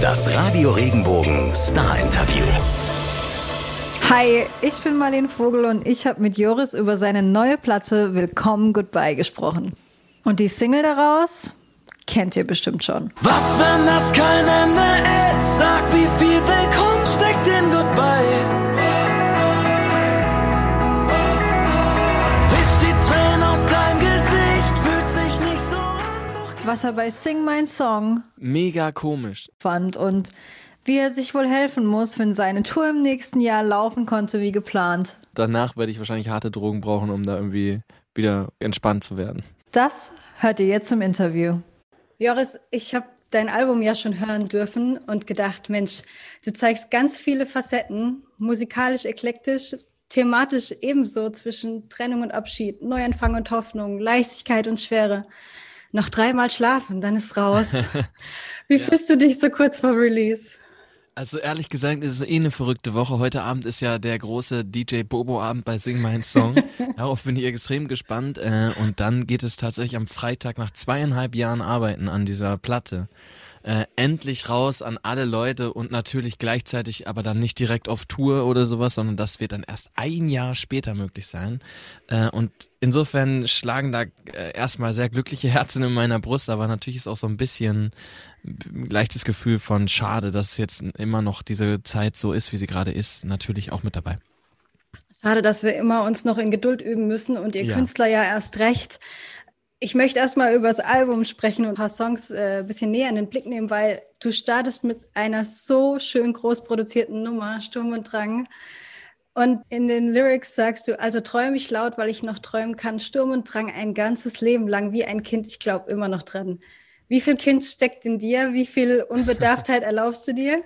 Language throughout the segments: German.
Das Radio Regenbogen Star Interview. Hi, ich bin Marlene Vogel und ich habe mit Joris über seine neue Platte Willkommen Goodbye gesprochen. Und die Single daraus kennt ihr bestimmt schon. Was, wenn das kein Ende ist? Sag, wie viel Willkommen steckt in Goodbye? Was er bei Sing My Song mega komisch fand und wie er sich wohl helfen muss, wenn seine Tour im nächsten Jahr laufen konnte wie geplant. Danach werde ich wahrscheinlich harte Drogen brauchen, um da irgendwie wieder entspannt zu werden. Das hört ihr jetzt im Interview. Joris, ich habe dein Album ja schon hören dürfen und gedacht, Mensch, du zeigst ganz viele Facetten, musikalisch eklektisch, thematisch ebenso zwischen Trennung und Abschied, Neuanfang und Hoffnung, Leichtigkeit und Schwere noch dreimal schlafen, dann ist raus. Wie ja. fühlst du dich so kurz vor Release? Also ehrlich gesagt, ist es eh eine verrückte Woche. Heute Abend ist ja der große DJ Bobo Abend bei Sing My Song. Darauf bin ich extrem gespannt. Äh, und dann geht es tatsächlich am Freitag nach zweieinhalb Jahren Arbeiten an dieser Platte äh, endlich raus an alle Leute und natürlich gleichzeitig aber dann nicht direkt auf Tour oder sowas, sondern das wird dann erst ein Jahr später möglich sein. Äh, und insofern schlagen da äh, erstmal sehr glückliche Herzen in meiner Brust, aber natürlich ist auch so ein bisschen leichtes Gefühl von schade, dass jetzt immer noch diese Zeit so ist, wie sie gerade ist, natürlich auch mit dabei. Schade, dass wir immer uns noch in Geduld üben müssen und ihr ja. Künstler ja erst recht. Ich möchte erstmal über das Album sprechen und ein paar Songs äh, ein bisschen näher in den Blick nehmen, weil du startest mit einer so schön groß produzierten Nummer, Sturm und Drang. Und in den Lyrics sagst du, also träume ich laut, weil ich noch träumen kann, Sturm und Drang ein ganzes Leben lang, wie ein Kind, ich glaube immer noch dran. Wie viel Kind steckt in dir? Wie viel Unbedarftheit erlaubst du dir?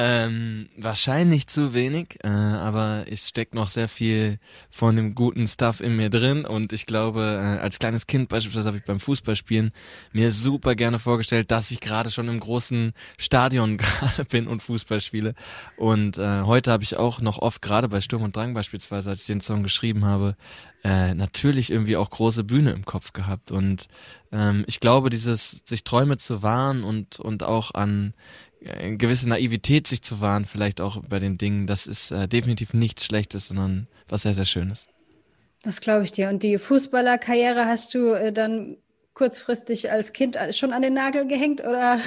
Ähm, wahrscheinlich zu wenig, äh, aber es steckt noch sehr viel von dem guten Stuff in mir drin. Und ich glaube, äh, als kleines Kind beispielsweise habe ich beim Fußballspielen mir super gerne vorgestellt, dass ich gerade schon im großen Stadion gerade bin und Fußball spiele. Und äh, heute habe ich auch noch oft gerade bei Sturm und Drang beispielsweise, als ich den Song geschrieben habe, äh, natürlich irgendwie auch große Bühne im Kopf gehabt. Und ähm, ich glaube, dieses sich Träume zu wahren und und auch an eine gewisse Naivität sich zu wahren, vielleicht auch bei den Dingen, das ist äh, definitiv nichts Schlechtes, sondern was sehr, sehr Schönes. Das glaube ich dir. Und die Fußballerkarriere hast du äh, dann kurzfristig als Kind schon an den Nagel gehängt oder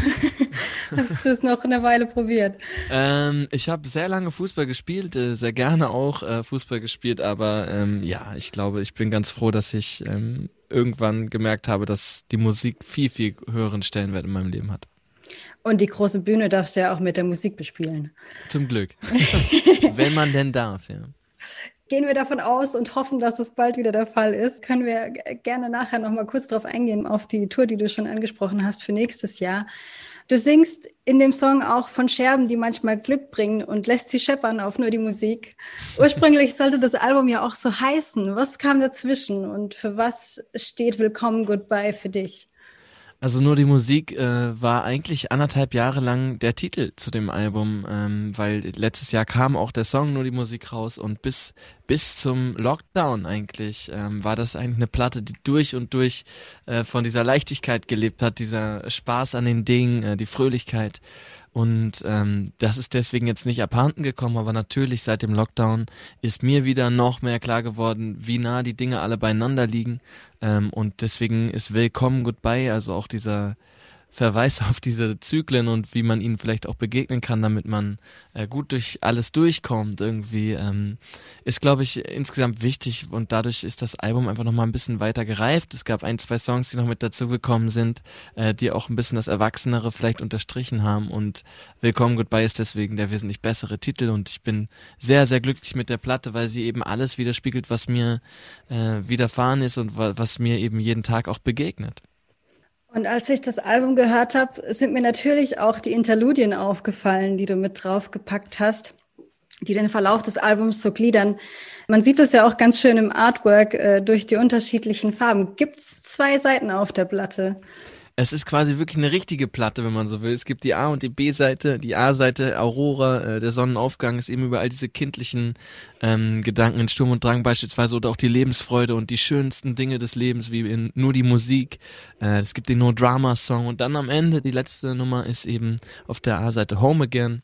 hast du es noch eine Weile probiert? Ähm, ich habe sehr lange Fußball gespielt, äh, sehr gerne auch äh, Fußball gespielt, aber ähm, ja, ich glaube, ich bin ganz froh, dass ich ähm, irgendwann gemerkt habe, dass die Musik viel, viel höheren Stellenwert in meinem Leben hat. Und die große Bühne darfst du ja auch mit der Musik bespielen. Zum Glück. Wenn man denn darf, ja. Gehen wir davon aus und hoffen, dass es bald wieder der Fall ist. Können wir gerne nachher noch mal kurz drauf eingehen, auf die Tour, die du schon angesprochen hast für nächstes Jahr. Du singst in dem Song auch von Scherben, die manchmal Glück bringen und lässt sie scheppern auf nur die Musik. Ursprünglich sollte das Album ja auch so heißen. Was kam dazwischen und für was steht Willkommen Goodbye für dich? Also nur die Musik äh, war eigentlich anderthalb Jahre lang der Titel zu dem Album, ähm, weil letztes Jahr kam auch der Song nur die Musik raus und bis bis zum Lockdown eigentlich ähm, war das eigentlich eine Platte, die durch und durch äh, von dieser Leichtigkeit gelebt hat, dieser Spaß an den Dingen, äh, die Fröhlichkeit. Und ähm, das ist deswegen jetzt nicht abhanden gekommen, aber natürlich seit dem Lockdown ist mir wieder noch mehr klar geworden, wie nah die Dinge alle beieinander liegen. Ähm, und deswegen ist Willkommen Goodbye, also auch dieser Verweis auf diese Zyklen und wie man ihnen vielleicht auch begegnen kann, damit man äh, gut durch alles durchkommt irgendwie, ähm, ist, glaube ich, insgesamt wichtig und dadurch ist das Album einfach nochmal ein bisschen weiter gereift. Es gab ein, zwei Songs, die noch mit dazugekommen sind, äh, die auch ein bisschen das Erwachsenere vielleicht unterstrichen haben und Willkommen Goodbye ist deswegen der wesentlich bessere Titel und ich bin sehr, sehr glücklich mit der Platte, weil sie eben alles widerspiegelt, was mir äh, widerfahren ist und was mir eben jeden Tag auch begegnet. Und als ich das Album gehört habe, sind mir natürlich auch die Interludien aufgefallen, die du mit draufgepackt hast, die den Verlauf des Albums so gliedern. Man sieht das ja auch ganz schön im Artwork äh, durch die unterschiedlichen Farben. Gibt's zwei Seiten auf der Platte? Es ist quasi wirklich eine richtige Platte, wenn man so will. Es gibt die A- und die B-Seite. Die A-Seite, Aurora, äh, der Sonnenaufgang, ist eben über all diese kindlichen ähm, Gedanken in Sturm und Drang beispielsweise oder auch die Lebensfreude und die schönsten Dinge des Lebens, wie in nur die Musik. Äh, es gibt den No Drama Song und dann am Ende, die letzte Nummer ist eben auf der A-Seite Home Again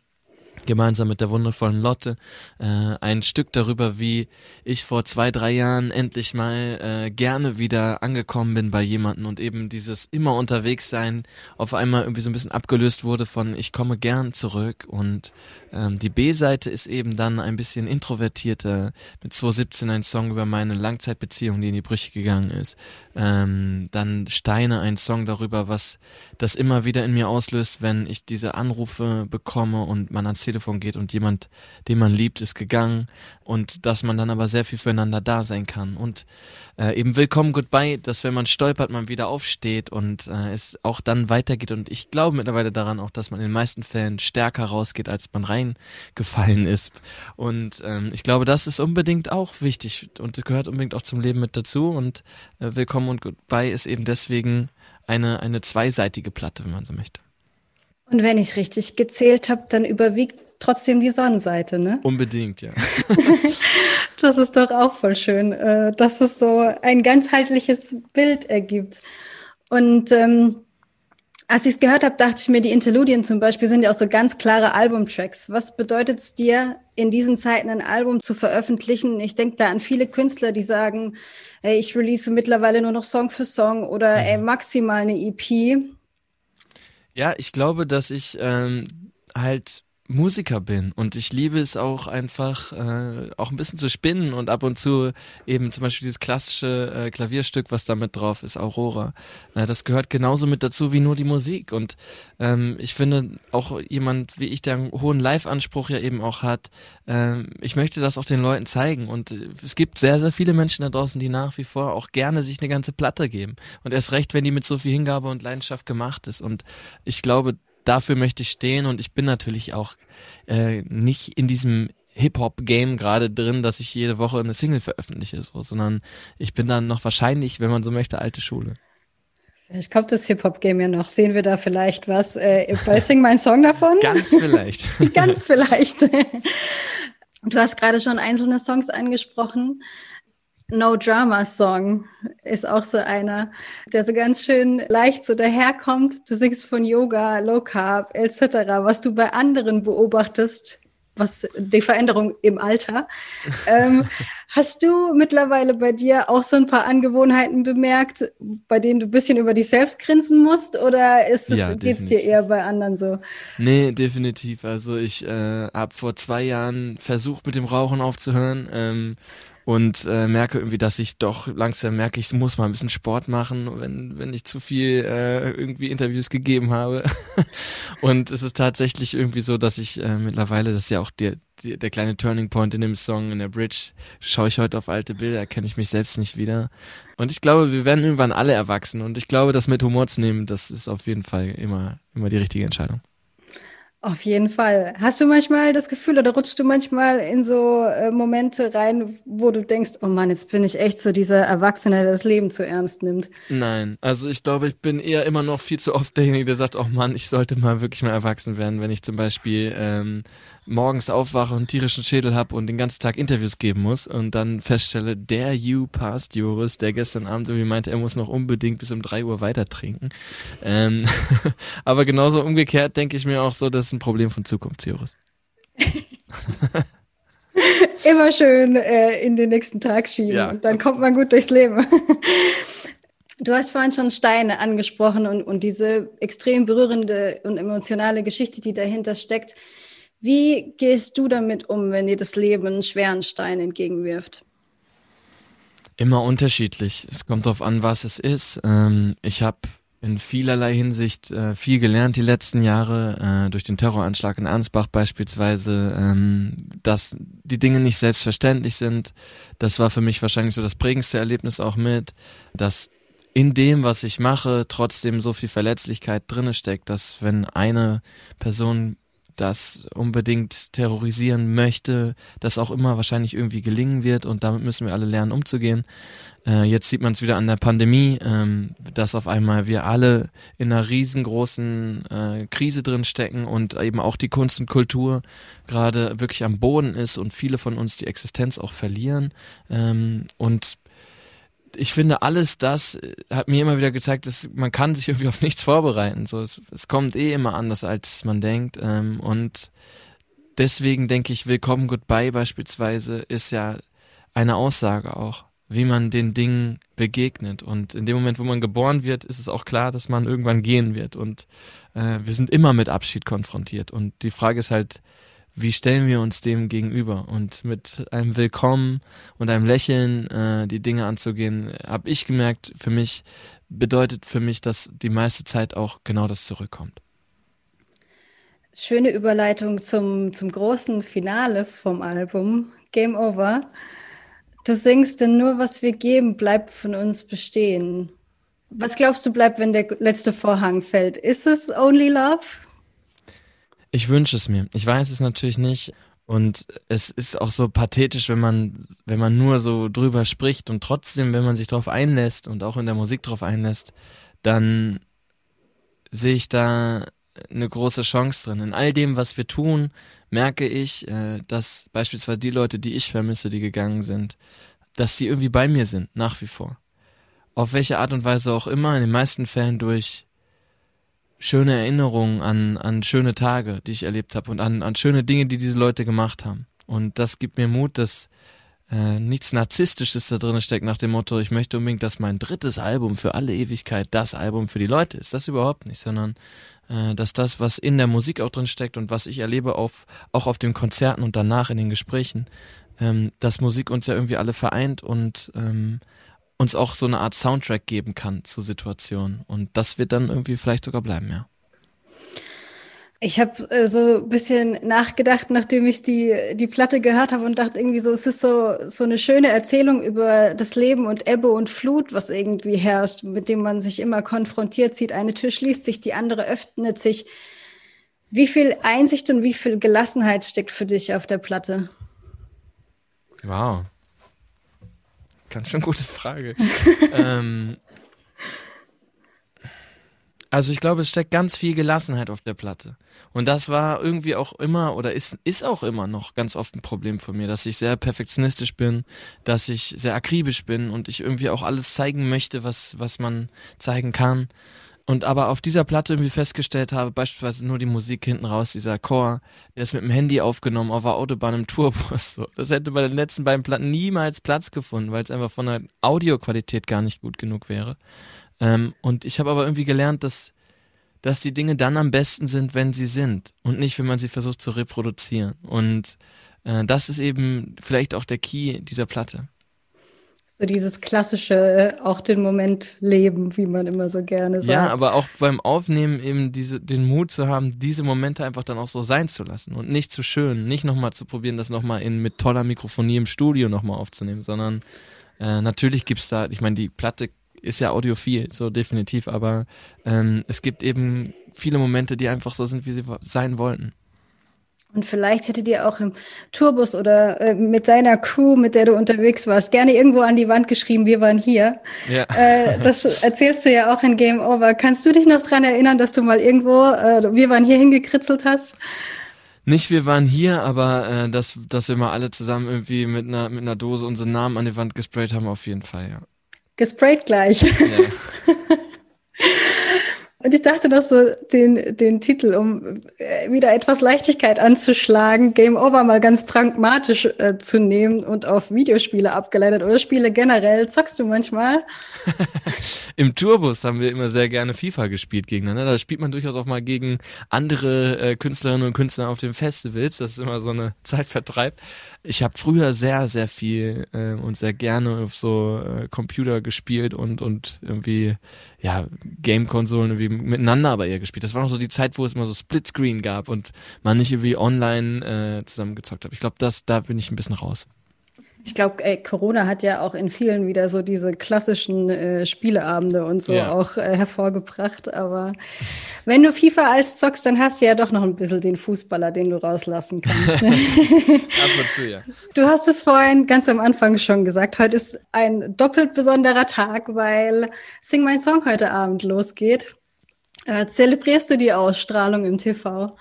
gemeinsam mit der wundervollen Lotte äh, ein Stück darüber, wie ich vor zwei, drei Jahren endlich mal äh, gerne wieder angekommen bin bei jemanden und eben dieses immer unterwegs sein auf einmal irgendwie so ein bisschen abgelöst wurde von ich komme gern zurück und ähm, die B-Seite ist eben dann ein bisschen introvertierter mit 2017 ein Song über meine Langzeitbeziehung, die in die Brüche gegangen ist. Ähm, dann Steine, ein Song darüber, was das immer wieder in mir auslöst, wenn ich diese Anrufe bekomme und man ans Telefon geht und jemand, den man liebt, ist gegangen und dass man dann aber sehr viel füreinander da sein kann. Und äh, eben Willkommen Goodbye, dass wenn man stolpert, man wieder aufsteht und äh, es auch dann weitergeht. Und ich glaube mittlerweile daran auch, dass man in den meisten Fällen stärker rausgeht, als man reingefallen ist. Und ähm, ich glaube, das ist unbedingt auch wichtig und gehört unbedingt auch zum Leben mit dazu. Und äh, Willkommen und Goodbye ist eben deswegen eine, eine zweiseitige Platte, wenn man so möchte. Und wenn ich richtig gezählt habe, dann überwiegt trotzdem die Sonnenseite, ne? Unbedingt, ja. das ist doch auch voll schön, äh, dass es so ein ganzheitliches Bild ergibt. Und ähm, als ich es gehört habe, dachte ich mir, die Interludien zum Beispiel sind ja auch so ganz klare Albumtracks. Was bedeutet es dir, in diesen Zeiten ein Album zu veröffentlichen? Ich denke da an viele Künstler, die sagen, ey, ich release mittlerweile nur noch Song für Song oder ey, maximal eine EP. Ja, ich glaube, dass ich ähm, halt Musiker bin. Und ich liebe es auch einfach äh, auch ein bisschen zu spinnen und ab und zu eben zum Beispiel dieses klassische äh, Klavierstück, was da mit drauf ist, Aurora. Äh, das gehört genauso mit dazu wie nur die Musik. Und ähm, ich finde auch jemand wie ich, der einen hohen Live-Anspruch ja eben auch hat, äh, ich möchte das auch den Leuten zeigen. Und äh, es gibt sehr, sehr viele Menschen da draußen, die nach wie vor auch gerne sich eine ganze Platte geben. Und erst recht, wenn die mit so viel Hingabe und Leidenschaft gemacht ist. Und ich glaube, dafür möchte ich stehen und ich bin natürlich auch äh, nicht in diesem Hip-Hop-Game gerade drin, dass ich jede Woche eine Single veröffentliche, so, sondern ich bin dann noch wahrscheinlich, wenn man so möchte, alte Schule. Vielleicht kommt das Hip-Hop-Game ja noch. Sehen wir da vielleicht was äh, bei Sing mein Song davon? Ganz vielleicht. Ganz vielleicht. Du hast gerade schon einzelne Songs angesprochen. No Drama Song ist auch so einer, der so ganz schön leicht so daherkommt. Du singst von Yoga, Low Carb etc., was du bei anderen beobachtest, was die Veränderung im Alter. ähm, hast du mittlerweile bei dir auch so ein paar Angewohnheiten bemerkt, bei denen du ein bisschen über dich selbst grinsen musst oder ist es, ja, geht's dir eher bei anderen so? Nee, definitiv. Also ich äh, habe vor zwei Jahren versucht, mit dem Rauchen aufzuhören. Ähm, und äh, merke irgendwie, dass ich doch langsam merke, ich muss mal ein bisschen Sport machen, wenn, wenn ich zu viel äh, irgendwie Interviews gegeben habe. und es ist tatsächlich irgendwie so, dass ich äh, mittlerweile, das ist ja auch der, der, kleine Turning Point in dem Song, in der Bridge, schaue ich heute auf alte Bilder, erkenne ich mich selbst nicht wieder. Und ich glaube, wir werden irgendwann alle erwachsen. Und ich glaube, das mit Humor zu nehmen, das ist auf jeden Fall immer, immer die richtige Entscheidung. Auf jeden Fall. Hast du manchmal das Gefühl oder rutschst du manchmal in so äh, Momente rein, wo du denkst, oh Mann, jetzt bin ich echt so dieser Erwachsene, der das Leben zu ernst nimmt? Nein, also ich glaube, ich bin eher immer noch viel zu oft derjenige, der sagt, oh Mann, ich sollte mal wirklich mal erwachsen werden, wenn ich zum Beispiel ähm, morgens aufwache und tierischen Schädel habe und den ganzen Tag Interviews geben muss und dann feststelle, der You passt, Joris, der gestern Abend irgendwie meinte, er muss noch unbedingt bis um drei Uhr weiter trinken. Ähm, aber genauso umgekehrt denke ich mir auch so, das ist ein Problem von Zukunft, Joris. Immer schön äh, in den nächsten Tag schieben ja, und dann absolut. kommt man gut durchs Leben. Du hast vorhin schon Steine angesprochen und, und diese extrem berührende und emotionale Geschichte, die dahinter steckt. Wie gehst du damit um, wenn dir das Leben einen schweren Stein entgegenwirft? Immer unterschiedlich. Es kommt darauf an, was es ist. Ähm, ich habe in vielerlei Hinsicht äh, viel gelernt die letzten Jahre, äh, durch den Terroranschlag in Ernstbach beispielsweise, ähm, dass die Dinge nicht selbstverständlich sind. Das war für mich wahrscheinlich so das prägendste Erlebnis auch mit, dass in dem, was ich mache, trotzdem so viel Verletzlichkeit drinne steckt, dass wenn eine Person das unbedingt terrorisieren möchte, das auch immer wahrscheinlich irgendwie gelingen wird und damit müssen wir alle lernen umzugehen. Äh, jetzt sieht man es wieder an der Pandemie, ähm, dass auf einmal wir alle in einer riesengroßen äh, Krise drin stecken und eben auch die Kunst und Kultur gerade wirklich am Boden ist und viele von uns die Existenz auch verlieren. Ähm, und ich finde, alles das äh, hat mir immer wieder gezeigt, dass man kann sich irgendwie auf nichts vorbereiten. So, es, es kommt eh immer anders, als man denkt. Ähm, und deswegen denke ich, Willkommen Goodbye beispielsweise ist ja eine Aussage auch, wie man den Dingen begegnet. Und in dem Moment, wo man geboren wird, ist es auch klar, dass man irgendwann gehen wird. Und äh, wir sind immer mit Abschied konfrontiert. Und die Frage ist halt, wie stellen wir uns dem gegenüber? Und mit einem Willkommen und einem Lächeln äh, die Dinge anzugehen, habe ich gemerkt, für mich bedeutet für mich, dass die meiste Zeit auch genau das zurückkommt. Schöne Überleitung zum, zum großen Finale vom Album, Game Over. Du singst, denn nur was wir geben, bleibt von uns bestehen. Was glaubst du bleibt, wenn der letzte Vorhang fällt? Ist es Only Love? Ich wünsche es mir. Ich weiß es natürlich nicht. Und es ist auch so pathetisch, wenn man, wenn man nur so drüber spricht und trotzdem, wenn man sich darauf einlässt und auch in der Musik darauf einlässt, dann sehe ich da eine große Chance drin. In all dem, was wir tun, merke ich, äh, dass beispielsweise die Leute, die ich vermisse, die gegangen sind, dass die irgendwie bei mir sind, nach wie vor. Auf welche Art und Weise auch immer, in den meisten Fällen durch schöne Erinnerungen an, an schöne Tage, die ich erlebt habe und an, an schöne Dinge, die diese Leute gemacht haben. Und das gibt mir Mut, dass äh, nichts Narzisstisches da drin steckt nach dem Motto, ich möchte unbedingt, dass mein drittes Album für alle Ewigkeit das Album für die Leute ist. Das überhaupt nicht, sondern äh, dass das, was in der Musik auch drin steckt und was ich erlebe auf, auch auf den Konzerten und danach in den Gesprächen, ähm, dass Musik uns ja irgendwie alle vereint und ähm, uns auch so eine Art Soundtrack geben kann zu Situationen. Und das wird dann irgendwie vielleicht sogar bleiben, ja. Ich habe äh, so ein bisschen nachgedacht, nachdem ich die, die Platte gehört habe und dachte irgendwie so, es ist so, so eine schöne Erzählung über das Leben und Ebbe und Flut, was irgendwie herrscht, mit dem man sich immer konfrontiert sieht. Eine Tür schließt sich, die andere öffnet sich. Wie viel Einsicht und wie viel Gelassenheit steckt für dich auf der Platte? Wow. Ganz schön gute Frage. ähm, also ich glaube, es steckt ganz viel Gelassenheit auf der Platte. Und das war irgendwie auch immer oder ist, ist auch immer noch ganz oft ein Problem von mir, dass ich sehr perfektionistisch bin, dass ich sehr akribisch bin und ich irgendwie auch alles zeigen möchte, was, was man zeigen kann. Und aber auf dieser Platte irgendwie festgestellt habe, beispielsweise nur die Musik hinten raus, dieser Chor, der ist mit dem Handy aufgenommen auf der Autobahn im Tourbus. So. Das hätte bei den letzten beiden Platten niemals Platz gefunden, weil es einfach von der Audioqualität gar nicht gut genug wäre. Ähm, und ich habe aber irgendwie gelernt, dass, dass die Dinge dann am besten sind, wenn sie sind und nicht, wenn man sie versucht zu reproduzieren. Und äh, das ist eben vielleicht auch der Key dieser Platte. So dieses klassische, äh, auch den Moment leben, wie man immer so gerne sagt. Ja, aber auch beim Aufnehmen eben diese, den Mut zu haben, diese Momente einfach dann auch so sein zu lassen und nicht zu schön, nicht nochmal zu probieren, das nochmal in mit toller Mikrofonie im Studio nochmal aufzunehmen, sondern äh, natürlich gibt's da, ich meine, die Platte ist ja audiophil, so definitiv, aber ähm, es gibt eben viele Momente, die einfach so sind, wie sie sein wollten. Und vielleicht hättet ihr auch im Tourbus oder äh, mit deiner Crew, mit der du unterwegs warst, gerne irgendwo an die Wand geschrieben, wir waren hier. Ja. Äh, das erzählst du ja auch in Game Over. Kannst du dich noch dran erinnern, dass du mal irgendwo, äh, wir waren hier hingekritzelt hast? Nicht, wir waren hier, aber äh, dass, dass wir mal alle zusammen irgendwie mit einer, mit einer Dose unseren Namen an die Wand gesprayt haben, auf jeden Fall, ja. Gesprayt gleich. Ja. Und ich dachte doch so, den, den Titel, um äh, wieder etwas Leichtigkeit anzuschlagen, Game Over mal ganz pragmatisch äh, zu nehmen und auf Videospiele abgeleitet oder Spiele generell. Zockst du manchmal? Im Tourbus haben wir immer sehr gerne FIFA gespielt gegeneinander. Da spielt man durchaus auch mal gegen andere äh, Künstlerinnen und Künstler auf den Festivals. Das ist immer so eine Zeitvertreib. Ich habe früher sehr, sehr viel äh, und sehr gerne auf so äh, Computer gespielt und, und irgendwie, ja, Game-Konsolen irgendwie miteinander aber eher gespielt. Das war noch so die Zeit, wo es immer so Splitscreen gab und man nicht irgendwie online äh, zusammengezockt hat. Ich glaube, das, da bin ich ein bisschen raus. Ich glaube, Corona hat ja auch in vielen wieder so diese klassischen äh, Spieleabende und so ja. auch äh, hervorgebracht. Aber wenn du FIFA als zockst, dann hast du ja doch noch ein bisschen den Fußballer, den du rauslassen kannst. Ab und zu, ja. Du hast es vorhin ganz am Anfang schon gesagt. Heute ist ein doppelt besonderer Tag, weil Sing My Song heute Abend losgeht. Äh, zelebrierst du die Ausstrahlung im TV?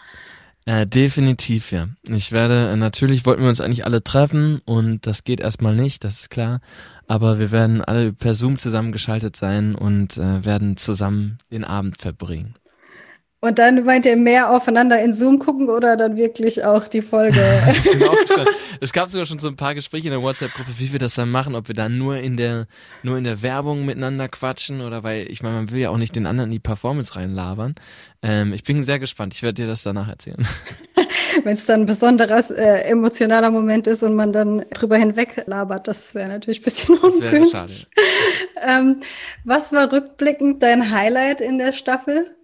Äh, definitiv, ja. Ich werde, äh, natürlich wollten wir uns eigentlich alle treffen und das geht erstmal nicht, das ist klar. Aber wir werden alle per Zoom zusammengeschaltet sein und äh, werden zusammen den Abend verbringen. Und dann meint ihr mehr aufeinander in Zoom gucken oder dann wirklich auch die Folge? es gab sogar schon so ein paar Gespräche in der WhatsApp-Gruppe, wie wir das dann machen, ob wir dann nur in der, nur in der Werbung miteinander quatschen oder weil, ich meine, man will ja auch nicht den anderen in die Performance reinlabern. Ähm, ich bin sehr gespannt. Ich werde dir das danach erzählen. Wenn es dann ein besonderer äh, emotionaler Moment ist und man dann drüber hinweg labert, das wäre natürlich ein bisschen ungünstig. ähm, was war rückblickend dein Highlight in der Staffel?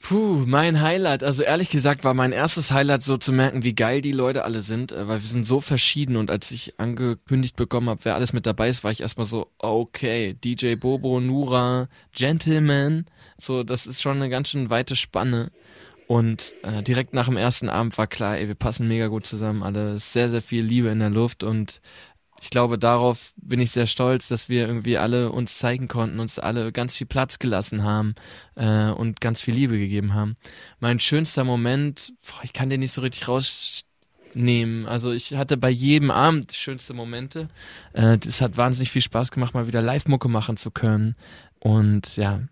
Puh, mein Highlight. Also ehrlich gesagt war mein erstes Highlight so zu merken, wie geil die Leute alle sind, äh, weil wir sind so verschieden und als ich angekündigt bekommen habe, wer alles mit dabei ist, war ich erstmal so, okay, DJ Bobo, Nura, Gentleman, so, das ist schon eine ganz schön weite Spanne. Und äh, direkt nach dem ersten Abend war klar, ey, wir passen mega gut zusammen, alle sehr, sehr viel Liebe in der Luft und ich glaube, darauf bin ich sehr stolz, dass wir irgendwie alle uns zeigen konnten, uns alle ganz viel Platz gelassen haben äh, und ganz viel Liebe gegeben haben. Mein schönster Moment, boah, ich kann den nicht so richtig rausnehmen. Also ich hatte bei jedem Abend schönste Momente. Äh, es hat wahnsinnig viel Spaß gemacht, mal wieder Live-Mucke machen zu können. Und ja,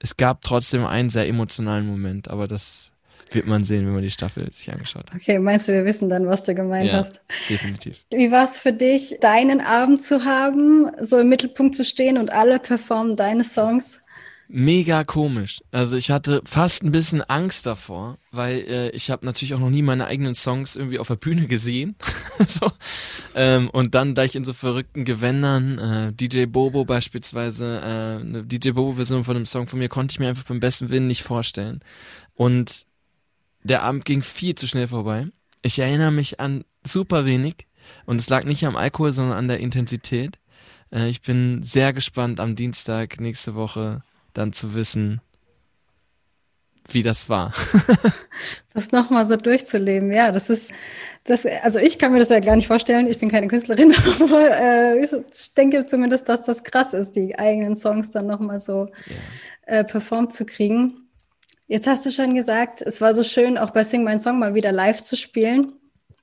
es gab trotzdem einen sehr emotionalen Moment, aber das wird man sehen, wenn man die Staffel sich angeschaut hat. Okay, meinst du, wir wissen dann, was du gemeint ja, hast? definitiv. Wie war es für dich, deinen Abend zu haben, so im Mittelpunkt zu stehen und alle performen deine Songs? Mega komisch. Also ich hatte fast ein bisschen Angst davor, weil äh, ich habe natürlich auch noch nie meine eigenen Songs irgendwie auf der Bühne gesehen. so. ähm, und dann, da ich in so verrückten Gewändern, äh, DJ Bobo beispielsweise, äh, eine DJ Bobo-Version von einem Song von mir, konnte ich mir einfach beim besten Willen nicht vorstellen. Und der Abend ging viel zu schnell vorbei. Ich erinnere mich an super wenig und es lag nicht am Alkohol, sondern an der Intensität. Äh, ich bin sehr gespannt am Dienstag nächste Woche dann zu wissen, wie das war. das nochmal so durchzuleben, ja, das ist, das, also ich kann mir das ja gar nicht vorstellen, ich bin keine Künstlerin, aber äh, ich denke zumindest, dass das krass ist, die eigenen Songs dann nochmal so ja. äh, performt zu kriegen. Jetzt hast du schon gesagt, es war so schön, auch bei Sing My Song mal wieder live zu spielen.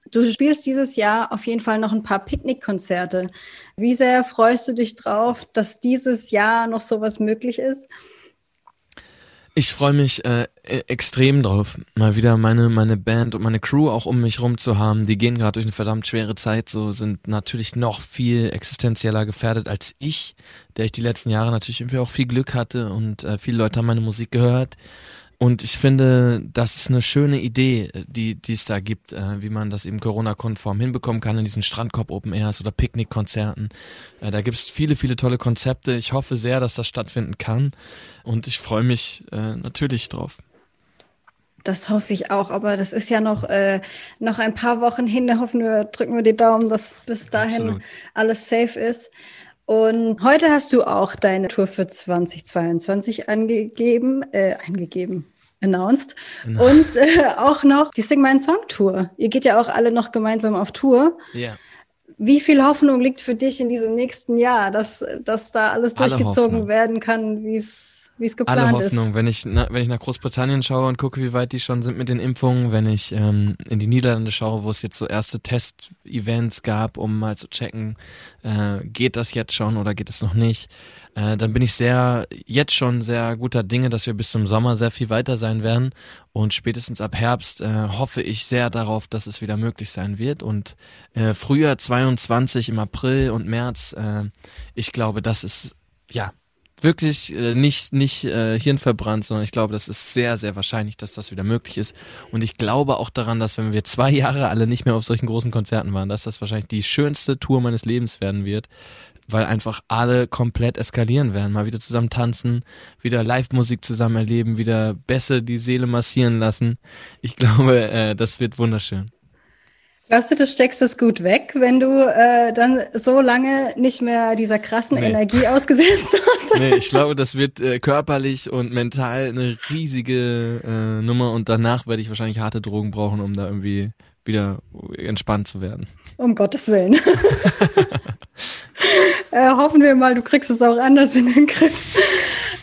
Du spielst dieses Jahr auf jeden Fall noch ein paar Picknickkonzerte. Wie sehr freust du dich drauf, dass dieses Jahr noch sowas möglich ist? Ich freue mich äh, e-, extrem drauf, mal wieder meine meine Band und meine Crew auch um mich rum zu haben. Die gehen gerade durch eine verdammt schwere Zeit, so sind natürlich noch viel existenzieller gefährdet als ich, der ich die letzten Jahre natürlich irgendwie auch viel Glück hatte und äh, viele Leute haben meine Musik gehört. Und ich finde, das ist eine schöne Idee, die, die es da gibt, äh, wie man das eben Corona-konform hinbekommen kann in diesen Strandkorb Open Airs oder Picknickkonzerten. Äh, da gibt es viele, viele tolle Konzepte. Ich hoffe sehr, dass das stattfinden kann. Und ich freue mich äh, natürlich drauf. Das hoffe ich auch, aber das ist ja noch, äh, noch ein paar Wochen hin. Da hoffen wir, drücken wir die Daumen, dass bis dahin Absolut. alles safe ist. Und heute hast du auch deine Tour für 2022 angegeben, äh, eingegeben, announced. Genau. Und äh, auch noch die Sing My Song Tour. Ihr geht ja auch alle noch gemeinsam auf Tour. Ja. Wie viel Hoffnung liegt für dich in diesem nächsten Jahr, dass, dass da alles durchgezogen werden kann, wie es wie es geplant Alle Hoffnung. Ist. Wenn ich, na, wenn ich nach Großbritannien schaue und gucke, wie weit die schon sind mit den Impfungen, wenn ich ähm, in die Niederlande schaue, wo es jetzt so erste Test-Events gab, um mal zu checken, äh, geht das jetzt schon oder geht es noch nicht, äh, dann bin ich sehr, jetzt schon sehr guter Dinge, dass wir bis zum Sommer sehr viel weiter sein werden und spätestens ab Herbst äh, hoffe ich sehr darauf, dass es wieder möglich sein wird und äh, Frühjahr 22 im April und März, äh, ich glaube, das ist ja wirklich äh, nicht, nicht äh, hirnverbrannt, sondern ich glaube, das ist sehr, sehr wahrscheinlich, dass das wieder möglich ist. Und ich glaube auch daran, dass wenn wir zwei Jahre alle nicht mehr auf solchen großen Konzerten waren, dass das wahrscheinlich die schönste Tour meines Lebens werden wird, weil einfach alle komplett eskalieren werden. Mal wieder zusammen tanzen, wieder Live-Musik zusammen erleben, wieder Bässe die Seele massieren lassen. Ich glaube, äh, das wird wunderschön. Glaubst du, du steckst es gut weg, wenn du äh, dann so lange nicht mehr dieser krassen nee. Energie ausgesetzt hast? Nee, ich glaube, das wird äh, körperlich und mental eine riesige äh, Nummer und danach werde ich wahrscheinlich harte Drogen brauchen, um da irgendwie wieder entspannt zu werden. Um Gottes Willen. äh, hoffen wir mal, du kriegst es auch anders in den Griff.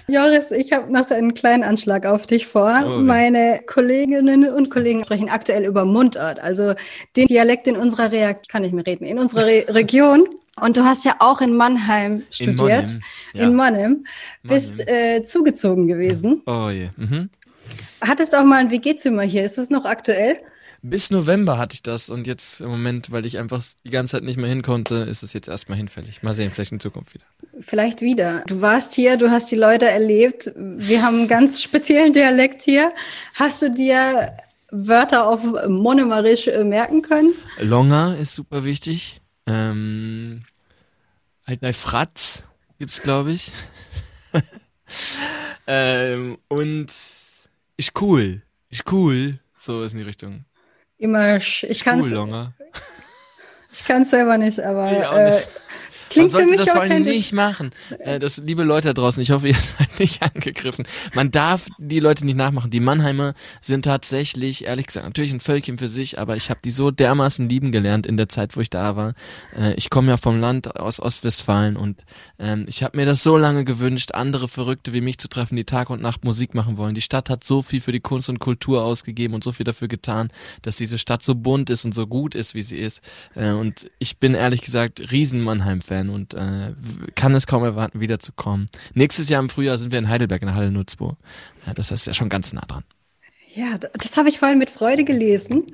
Joris, ich habe noch einen kleinen Anschlag auf dich vor. Oh, Meine Kolleginnen und Kollegen sprechen aktuell über Mundart, also den Dialekt in unserer Re kann ich mir reden, in unserer Re Region. Und du hast ja auch in Mannheim studiert, in Monheim, ja. in Monheim bist Äh, zugezogen gewesen. Oh je. Mhm. Hattest auch mal ein WG-Zimmer hier. Ist es noch aktuell? Bis November hatte ich das und jetzt im Moment, weil ich einfach die ganze Zeit nicht mehr hin konnte, ist es jetzt erstmal hinfällig. Mal sehen, vielleicht in Zukunft wieder. Vielleicht wieder. Du warst hier, du hast die Leute erlebt. Wir haben einen ganz speziellen Dialekt hier. Hast du dir Wörter auf Monomerisch äh, merken können? Longer ist super wichtig. Ähm, halt bei Fratz gibt's, glaube ich. ähm, und ich cool. Ich cool. So ist in die Richtung. Immer, ich kann es. Ich kann es selber nicht, aber äh, Klingt Man sollte das vor allem nicht machen. Äh, das, liebe Leute da draußen, ich hoffe, ihr seid nicht angegriffen. Man darf die Leute nicht nachmachen. Die Mannheimer sind tatsächlich, ehrlich gesagt, natürlich ein Völkchen für sich, aber ich habe die so dermaßen lieben gelernt in der Zeit, wo ich da war. Äh, ich komme ja vom Land aus Ostwestfalen und ähm, ich habe mir das so lange gewünscht, andere Verrückte wie mich zu treffen, die Tag und Nacht Musik machen wollen. Die Stadt hat so viel für die Kunst und Kultur ausgegeben und so viel dafür getan, dass diese Stadt so bunt ist und so gut ist, wie sie ist. Äh, und ich bin ehrlich gesagt riesen Mannheim-Fan sein und äh, kann es kaum erwarten, wiederzukommen. Nächstes Jahr im Frühjahr sind wir in Heidelberg in der Halle 02. Ja, das ist ja schon ganz nah dran. Ja, das habe ich vorhin mit Freude gelesen.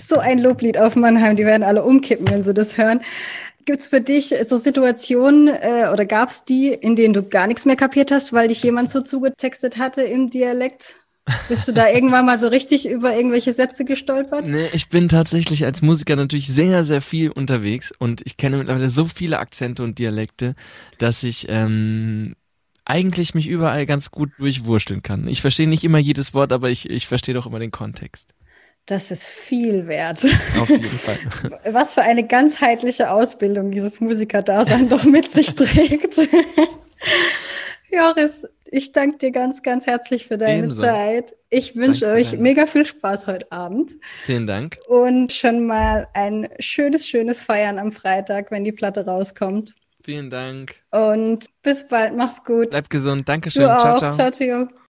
So ein Loblied auf Mannheim, die werden alle umkippen, wenn sie das hören. Gibt es für dich so Situationen äh, oder gab es die, in denen du gar nichts mehr kapiert hast, weil dich jemand so zugetextet hatte im Dialekt? Bist du da irgendwann mal so richtig über irgendwelche Sätze gestolpert? Nee, ich bin tatsächlich als Musiker natürlich sehr, sehr viel unterwegs und ich kenne mittlerweile so viele Akzente und Dialekte, dass ich ähm, eigentlich mich überall ganz gut durchwurschteln kann. Ich verstehe nicht immer jedes Wort, aber ich, ich verstehe doch immer den Kontext. Das ist viel wert. Auf jeden Fall. Was für eine ganzheitliche Ausbildung dieses Musikerdasein doch mit sich trägt. Joris, ich danke dir ganz, ganz herzlich für deine Ebenso. Zeit. Ich wünsche euch deine. mega viel Spaß heute Abend. Vielen Dank. Und schon mal ein schönes, schönes Feiern am Freitag, wenn die Platte rauskommt. Vielen Dank. Und bis bald. Mach's gut. Bleib gesund. Dankeschön. Du ciao, auch. ciao. Ciao, ciao.